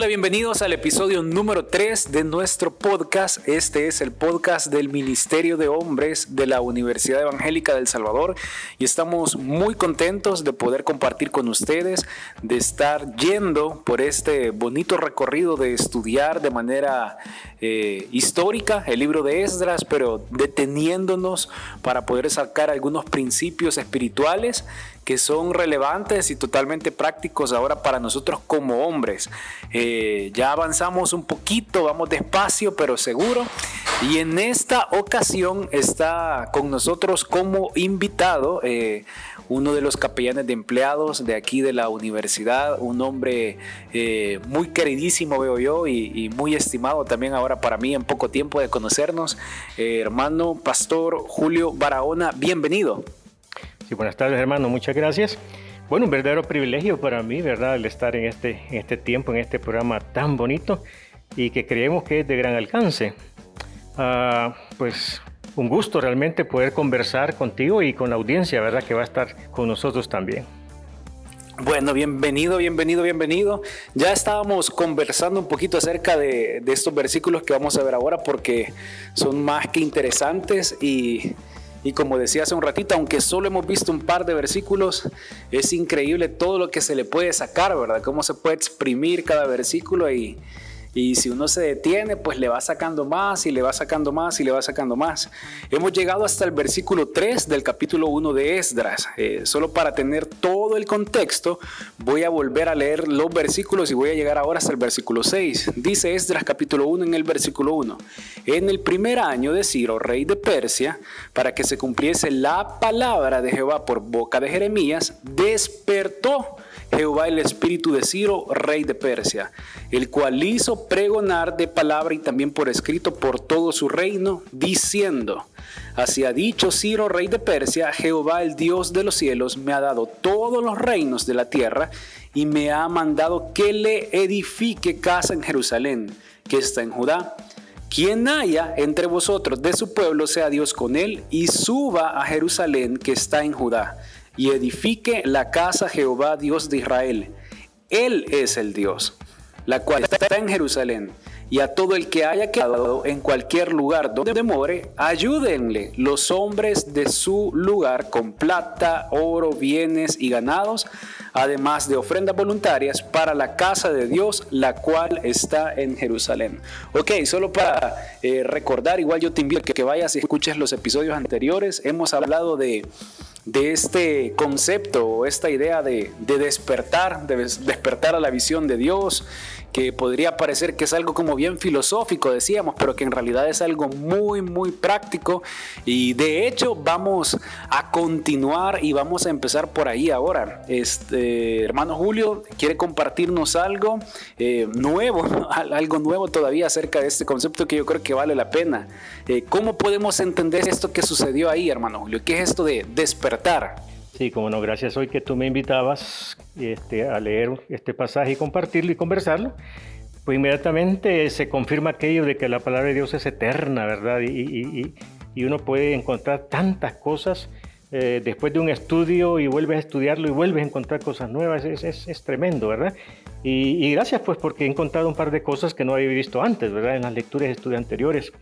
Hola, bienvenidos al episodio número 3 de nuestro podcast. Este es el podcast del Ministerio de Hombres de la Universidad Evangélica del Salvador y estamos muy contentos de poder compartir con ustedes, de estar yendo por este bonito recorrido de estudiar de manera eh, histórica el libro de Esdras, pero deteniéndonos para poder sacar algunos principios espirituales que son relevantes y totalmente prácticos ahora para nosotros como hombres. Eh, ya avanzamos un poquito, vamos despacio pero seguro. Y en esta ocasión está con nosotros como invitado eh, uno de los capellanes de empleados de aquí de la universidad, un hombre eh, muy queridísimo veo yo y, muy estimado también ahora para mí en poco tiempo de conocernos, hermano pastor Julio Barahona, bienvenido. Sí, buenas tardes, hermano. Muchas gracias. Bueno, un verdadero privilegio para mí, ¿verdad?, el estar en este, en este tiempo, en este programa tan bonito y que creemos que es de gran alcance. Ah, pues un gusto realmente poder conversar contigo y con la audiencia, ¿verdad?, que va a estar con nosotros también. Bueno, bienvenido, bienvenido, bienvenido. Ya estábamos conversando un poquito acerca de, de estos versículos que vamos a ver ahora porque son más que interesantes y y como decía hace un ratito, aunque solo hemos visto un par de versículos, es increíble todo lo que se le puede sacar, ¿verdad? Cómo se puede exprimir cada versículo y, y si uno se detiene, pues le va sacando más y le va sacando más y le va sacando más. Hemos llegado hasta el versículo 3 del capítulo 1 de Esdras. Eh, solo para tener todo el contexto, voy a volver a leer los versículos y voy a llegar ahora hasta el versículo 6. Dice Esdras capítulo 1 en el versículo 1. En el primer año de Ciro, rey de Persia, para que se cumpliese la palabra de Jehová por boca de Jeremías, despertó Jehová el espíritu de Ciro, rey de Persia, el cual hizo pregonar de palabra y también por escrito por todo su reino, diciendo, Así ha dicho Ciro, rey de Persia, Jehová el Dios de los cielos me ha dado todos los reinos de la tierra y me ha mandado que le edifique casa en Jerusalén, que está en Judá. Quien haya entre vosotros de su pueblo sea Dios con él y suba a Jerusalén que está en Judá y edifique la casa Jehová Dios de Israel. Él es el Dios, la cual está en Jerusalén. Y a todo el que haya quedado en cualquier lugar donde more, ayúdenle los hombres de su lugar con plata, oro, bienes y ganados, además de ofrendas voluntarias para la casa de Dios, la cual está en Jerusalén. Ok, solo para eh, recordar, igual yo te invito a que vayas y escuches los episodios anteriores. Hemos hablado de de este concepto esta idea de, despertar, de despertar a la visión de Dios, que podría parecer que es algo como bien filosófico, decíamos, pero que en realidad es algo muy, muy práctico. Y de hecho vamos a continuar y vamos a empezar por ahí ahora. Este, hermano Julio, ¿quiere compartirnos algo eh, nuevo, algo nuevo todavía acerca de este concepto que yo creo que vale la pena? Eh, ¿Cómo podemos entender esto que sucedió ahí, hermano Julio? ¿Qué es esto de despertar? Sí, como no, gracias hoy que tú me invitabas este, a leer este pasaje y compartirlo y conversarlo. Pues inmediatamente se confirma aquello de que la palabra de Dios es eterna, ¿verdad? Y, uno puede encontrar tantas cosas eh, después de un estudio y vuelves a estudiarlo y vuelves a encontrar cosas nuevas. Es, es, tremendo, ¿verdad? Y, gracias pues porque he encontrado un par de cosas que no había visto antes, ¿verdad? En las lecturas de estudios anteriores.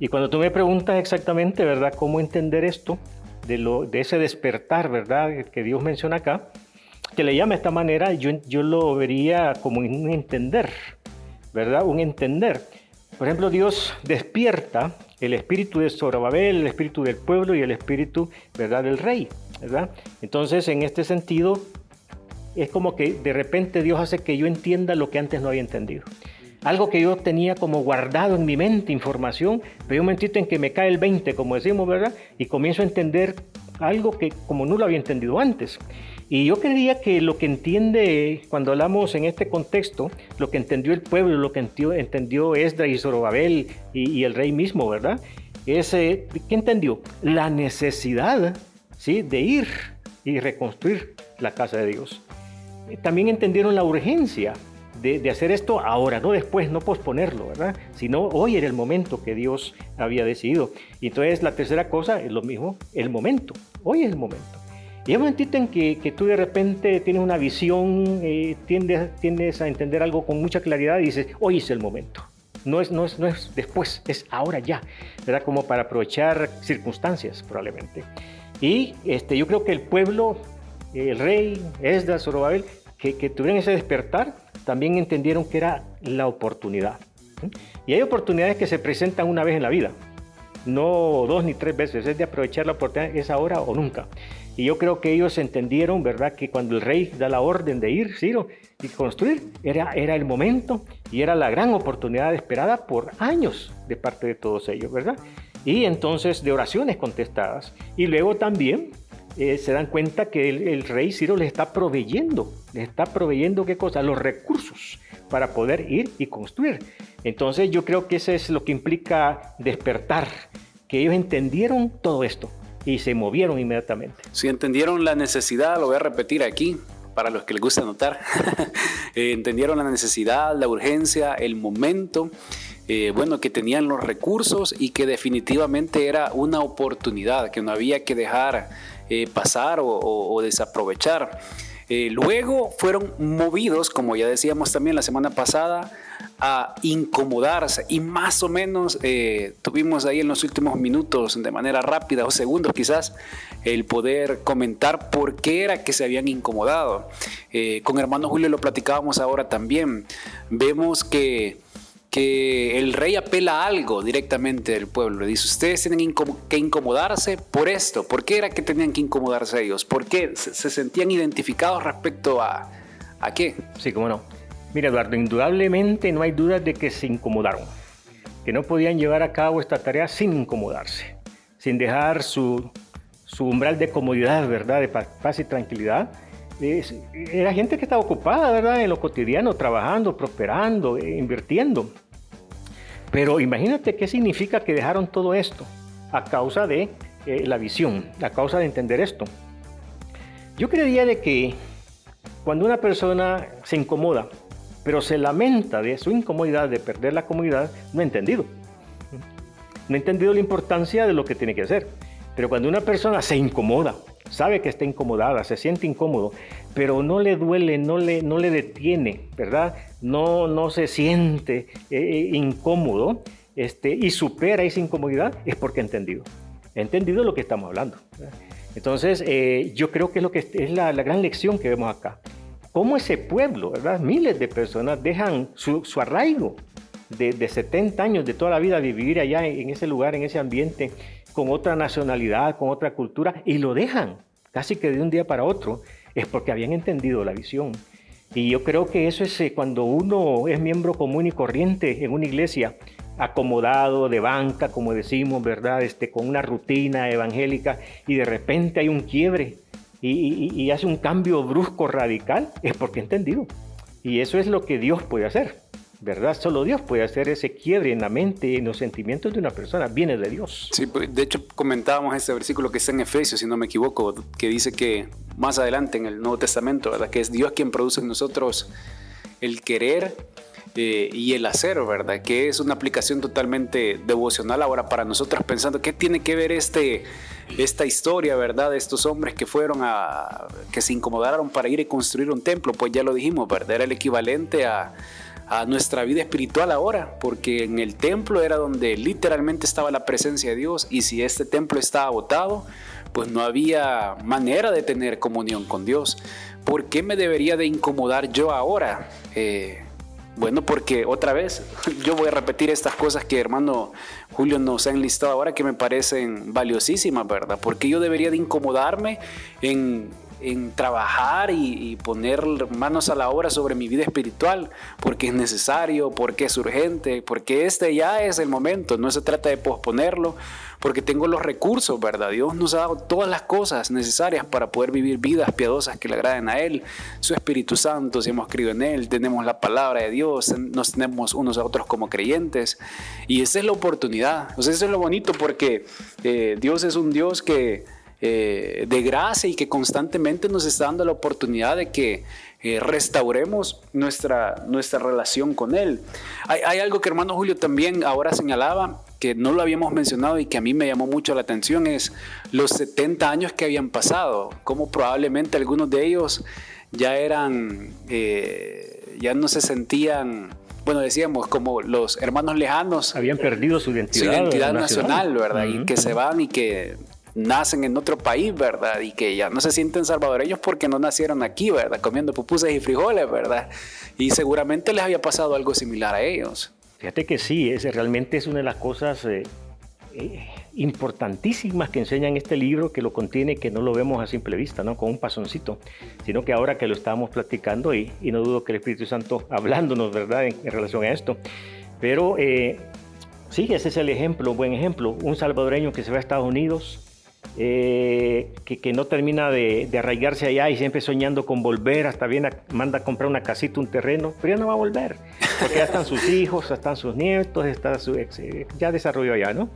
Y cuando tú me preguntas exactamente, ¿verdad? ¿Cómo entender esto? De, lo, de ese despertar, ¿verdad? Que Dios menciona acá, que le llama de esta manera, yo, yo lo vería como un entender, ¿verdad? Un entender. Por ejemplo, Dios despierta el espíritu de Zorobabel, el espíritu del pueblo y el espíritu, ¿verdad?, del rey, ¿verdad? Entonces, en este sentido, es como que de repente Dios hace que yo entienda lo que antes no había entendido algo que yo tenía como guardado en mi mente, información, pero hay un momentito en que me cae el 20, como decimos, ¿verdad? Y comienzo a entender algo que como no lo había entendido antes. Y yo creía que lo que entiende, cuando hablamos en este contexto, lo que entendió el pueblo, lo que entendió, entendió Esdra y Zorobabel y, el rey mismo, ¿verdad? Es, eh, ¿Qué entendió? La necesidad ¿sí? de ir y reconstruir la casa de Dios. También entendieron la urgencia de, hacer esto ahora, no después, no posponerlo, ¿verdad? Sino hoy era el momento que Dios había decidido. Y entonces la tercera cosa es lo mismo, el momento. Hoy es el momento. Y hay un momentito en que, que, tú de repente tienes una visión, eh, tiendes, tiendes a entender algo con mucha claridad y dices, hoy es el momento. No es, no, es, no es después, es ahora ya, ¿verdad? Como para aprovechar circunstancias probablemente. Y este, yo creo que el pueblo, el rey, Esdras, Zorobabel, que, tuvieron ese despertar, también entendieron que era la oportunidad. Y hay oportunidades que se presentan una vez en la vida, no dos ni tres veces, es de aprovechar la oportunidad, es ahora o nunca. Y yo creo que ellos entendieron, ¿verdad?, que cuando el rey da la orden de ir, Ciro, y construir, era, era el momento y era la gran oportunidad esperada por años de parte de todos ellos, ¿verdad? Y entonces de oraciones contestadas. Y luego también eh, se dan cuenta que el, rey Ciro les está proveyendo, les está proveyendo qué cosa, los recursos para poder ir y construir. Entonces yo creo que eso es lo que implica despertar, que ellos entendieron todo esto, y se movieron inmediatamente. Si entendieron la necesidad, lo voy a repetir aquí para los que les gusta notar, eh, entendieron la necesidad, la urgencia, el momento, eh, bueno, que tenían los recursos y que definitivamente era una oportunidad que no había que dejar eh, pasar o, desaprovechar. Eh, luego fueron movidos, como ya decíamos también la semana pasada, a incomodarse y más o menos eh, tuvimos ahí en los últimos minutos, de manera rápida o segundos quizás, el poder comentar por qué era que se habían incomodado. Con hermano Julio lo platicábamos ahora también. Vemos que el rey apela a algo directamente del pueblo. Le dice, ustedes tienen que incomodarse por esto. ¿Por qué era que tenían que incomodarse ellos? ¿Por qué se, sentían identificados respecto a, qué? Sí, cómo no. Mira, Eduardo, indudablemente no hay dudas de que se incomodaron, que no podían llevar a cabo esta tarea sin incomodarse, sin dejar su, su umbral de comodidad, ¿verdad? De paz y tranquilidad. era gente que estaba ocupada, ¿verdad? En lo cotidiano, trabajando, prosperando, eh, invirtiendo. Pero imagínate qué significa que dejaron todo esto a causa de eh, la visión, a causa de entender esto. Yo creería de que cuando una persona se incomoda, pero se lamenta de su incomodidad, de perder la comodidad, no ha entendido. No ha entendido la importancia de lo que tiene que hacer. Pero cuando una persona se incomoda, sabe que está incomodada, se siente incómodo, pero no le duele, no le, no le detiene, ¿verdad? No, no se siente eh, eh, incómodo este, y supera esa incomodidad, es porque ha entendido. Ha entendido lo que estamos hablando. Entonces, eh, yo creo que es, lo que es la, gran lección que vemos acá. Cómo ese pueblo, ¿verdad? Miles de personas dejan su, su arraigo de, de, 70 años, de toda la vida, de vivir allá en ese lugar, en ese ambiente, con otra nacionalidad, con otra cultura, y lo dejan casi que de un día para otro, es porque habían entendido la visión. Y yo creo que eso es eh, cuando uno es miembro común y corriente en una iglesia, acomodado de banca, como decimos, ¿verdad? Este, con una rutina evangélica, y de repente hay un quiebre y, hace un cambio brusco, radical, es porque entendido. Y eso es lo que Dios puede hacer. ¿Verdad? Solo Dios puede hacer ese quiebre en la mente en los sentimientos de una persona, viene de Dios. Sí, pues, de hecho comentábamos este versículo que está en Efesios, si no me equivoco, que dice que más adelante en el Nuevo Testamento, ¿verdad? Que es Dios quien produce en nosotros el querer eh, y el hacer, ¿verdad? Que es una aplicación totalmente devocional ahora para nosotros, pensando qué tiene que ver este, esta historia, ¿verdad? De estos hombres que fueron a, que se incomodaron para ir y construir un templo, pues ya lo dijimos, ¿verdad? Era el equivalente a a nuestra vida espiritual ahora, porque en el templo era donde literalmente estaba la presencia de Dios y si este templo estaba agotado, pues no había manera de tener comunión con Dios. ¿Por qué me debería de incomodar yo ahora? Eh, bueno, porque otra vez yo voy a repetir estas cosas que hermano Julio nos ha enlistado ahora que me parecen valiosísimas, ¿verdad? Porque yo debería de incomodarme en en trabajar y, poner manos a la obra sobre mi vida espiritual, porque es necesario, porque es urgente, porque este ya es el momento, no se trata de posponerlo, porque tengo los recursos, ¿verdad? Dios nos ha dado todas las cosas necesarias para poder vivir vidas piadosas que le agraden a Él, su Espíritu Santo, si hemos creído en Él, tenemos la palabra de Dios, nos tenemos unos a otros como creyentes, y esa es la oportunidad, o sea, eso es lo bonito porque eh, Dios es un Dios que eh, de gracia y que constantemente nos está dando la oportunidad de que eh, restauremos nuestra, nuestra relación con Él. Hay, hay, algo que hermano Julio también ahora señalaba, que no lo habíamos mencionado y que a mí me llamó mucho la atención, es los 70 años que habían pasado, como probablemente algunos de ellos ya eran, eh, ya no se sentían bueno, decíamos, como los hermanos lejanos. Habían perdido su identidad. Su identidad nacional, ¿verdad? Y que se van y que nacen en otro país, ¿verdad? Y que ya no se sienten salvadoreños porque no nacieron aquí, ¿verdad? Comiendo pupusas y frijoles, ¿verdad? Y seguramente les había pasado algo similar a ellos. Fíjate que sí, es, realmente es una de las cosas eh, eh, importantísimas que enseña en este libro, que lo contiene, que no lo vemos a simple vista, ¿no? Con un pasoncito, sino que ahora que lo estamos platicando, y, y no dudo que el Espíritu Santo hablándonos, ¿verdad?, en, relación a esto. Pero eh, sí, ese es el ejemplo, buen ejemplo. Un salvadoreño que se va a Estados Unidos, eh, que, no termina de, arraigarse allá y siempre soñando con volver, hasta bien manda a comprar una casita, un terreno, pero ya no va a volver, porque ya están sus hijos, ya están sus nietos, está su ex, eh, ya desarrolló allá, ¿no?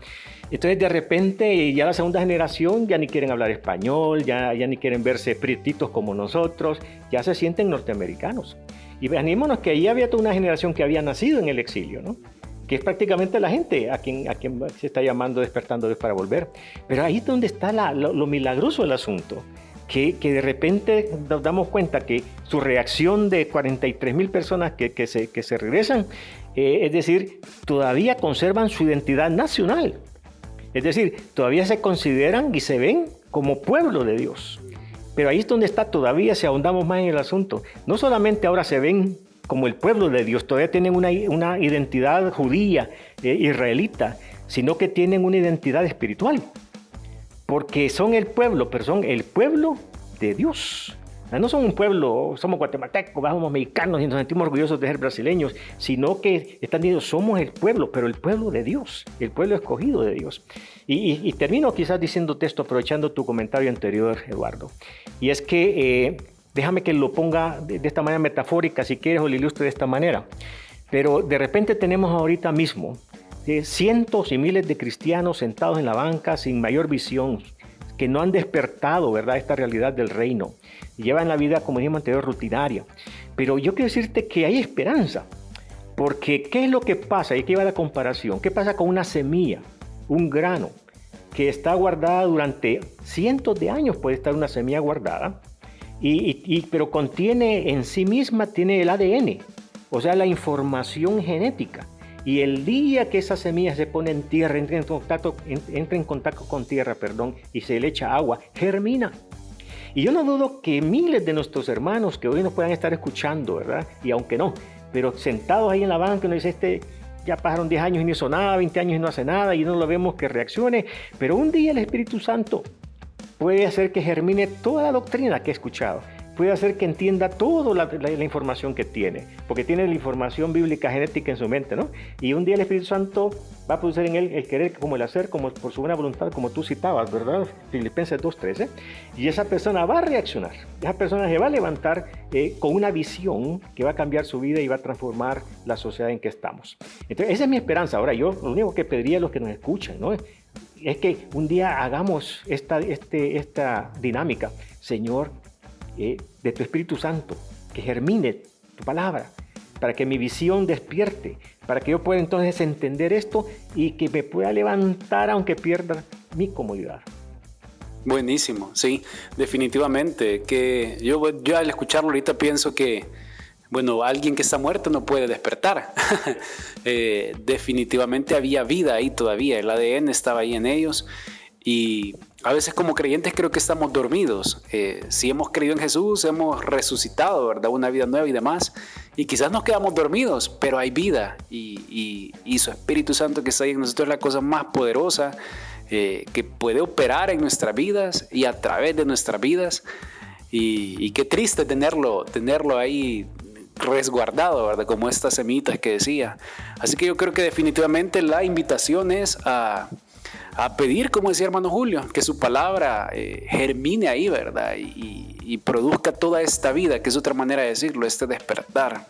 Entonces de repente ya la segunda generación ya ni quieren hablar español, ya, ya ni quieren verse prietitos como nosotros, ya se sienten norteamericanos. Y animémonos que ahí había toda una generación que había nacido en el exilio, ¿no? Que es prácticamente la gente a quien, se está llamando, despertando para volver. Pero ahí es donde está lo, milagroso del asunto. Que, de repente nos damos cuenta que su reacción de 43 mil personas que, que, se, que se regresan, eh, es decir, todavía conservan su identidad nacional. Es decir, todavía se consideran y se ven como pueblo de Dios. Pero ahí es donde está todavía, si ahondamos más en el asunto. No solamente ahora se ven como el pueblo de Dios, todavía tienen una, una identidad judía, eh, israelita, sino que tienen una identidad espiritual. Porque son el pueblo, pero son el pueblo de Dios. No son un pueblo, somos guatemaltecos, somos mexicanos y nos sentimos orgullosos de ser brasileños, sino que están diciendo, somos el pueblo, pero el pueblo de Dios, el pueblo escogido de Dios. Y, termino quizás diciendo esto, aprovechando tu comentario anterior, Eduardo. Y es que eh, Déjame que lo ponga de, esta manera metafórica, si quieres, o lo ilustre de esta manera. Pero de repente tenemos ahorita mismo eh, cientos y miles de cristianos sentados en la banca sin mayor visión, que no han despertado, ¿verdad?, esta realidad del reino. Llevan la vida, como dijimos anterior, rutinaria. Pero yo quiero decirte que hay esperanza. Porque, ¿qué es lo que pasa? Y aquí va la comparación. ¿Qué pasa con una semilla, un grano, que está guardada durante cientos de años? Puede estar una semilla guardada y, pero contiene en sí misma, tiene el ADN, o sea, la información genética. Y el día que esa semilla se pone en tierra, entra en contacto, entra en contacto con tierra, perdón, y se le echa agua, germina. Y yo no dudo que miles de nuestros hermanos que hoy nos puedan estar escuchando, ¿verdad? Y aunque no, pero sentados ahí en la banca, uno dice, este ya pasaron 10 años y no hizo nada, 20 años y no hace nada, y no lo vemos que reaccione, pero un día el Espíritu Santo puede hacer que germine toda la doctrina que he escuchado, puede hacer que entienda toda la, información que tiene, porque tiene la información bíblica genética en su mente, ¿no? Y un día el Espíritu Santo va a producir en él el querer como el hacer, como por su buena voluntad, como tú citabas, ¿verdad? Filipenses 2.13. Y esa persona va a reaccionar, esa persona se va a levantar eh, con una visión que va a cambiar su vida y va a transformar la sociedad en que estamos. Entonces, esa es mi esperanza. Ahora, yo lo único que pediría a los que nos escuchan, ¿no? Es que un día hagamos esta, este, esta dinámica, Señor, eh, de tu Espíritu Santo, que germine tu palabra, para que mi visión despierte, para que yo pueda entonces entender esto y que me pueda levantar aunque pierda mi comodidad. Buenísimo, sí, definitivamente. Que yo, yo al escucharlo ahorita pienso que bueno, alguien que está muerto no puede despertar. Eh, definitivamente había vida ahí todavía, el ADN estaba ahí en ellos y a veces como creyentes creo que estamos dormidos. Eh, si hemos creído en Jesús, hemos resucitado, ¿verdad? Una vida nueva y demás. Y quizás nos quedamos dormidos, pero hay vida y, su Espíritu Santo que está ahí en nosotros es la cosa más poderosa eh, que puede operar en nuestras vidas y a través de nuestras vidas. Y, y, qué triste tenerlo, tenerlo ahí resguardado, ¿verdad? Como estas semitas que decía. Así que yo creo que definitivamente la invitación es a, a pedir, como decía hermano Julio, que su palabra eh, germine ahí, ¿verdad? Y, produzca toda esta vida, que es otra manera de decirlo, este despertar.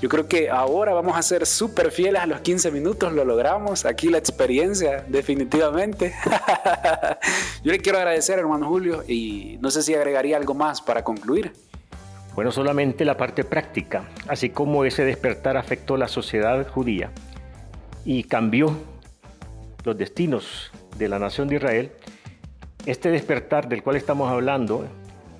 Yo creo que ahora vamos a ser súper fieles a los 15 minutos, lo logramos, aquí la experiencia, definitivamente. Yo le quiero agradecer, hermano Julio, y no sé si agregaría algo más para concluir. Bueno, solamente la parte práctica, así como ese despertar afectó la sociedad judía y cambió los destinos de la nación de Israel, este despertar del cual estamos hablando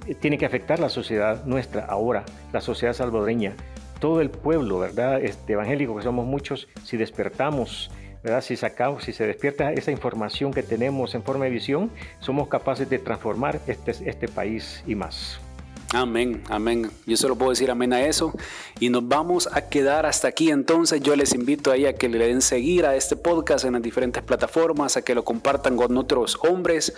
eh, tiene que afectar la sociedad nuestra ahora, la sociedad salvadoreña, todo el pueblo, ¿verdad? Este evangélico que somos muchos, si despertamos, ¿verdad? Si sacamos, si se despierta esa información que tenemos en forma de visión, somos capaces de transformar este, este país y más. Amén, amén. Yo solo puedo decir amén a eso. Y nos vamos a quedar hasta aquí. Entonces yo les invito ahí a que le den seguir a este podcast en las diferentes plataformas, a que lo compartan con otros hombres,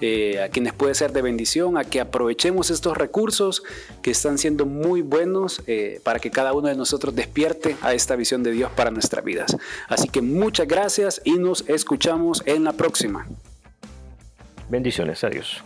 eh, a quienes puede ser de bendición, a que aprovechemos estos recursos que están siendo muy buenos eh, para que cada uno de nosotros despierte a esta visión de Dios para nuestras vidas. Así que muchas gracias y nos escuchamos en la próxima. Bendiciones, adiós.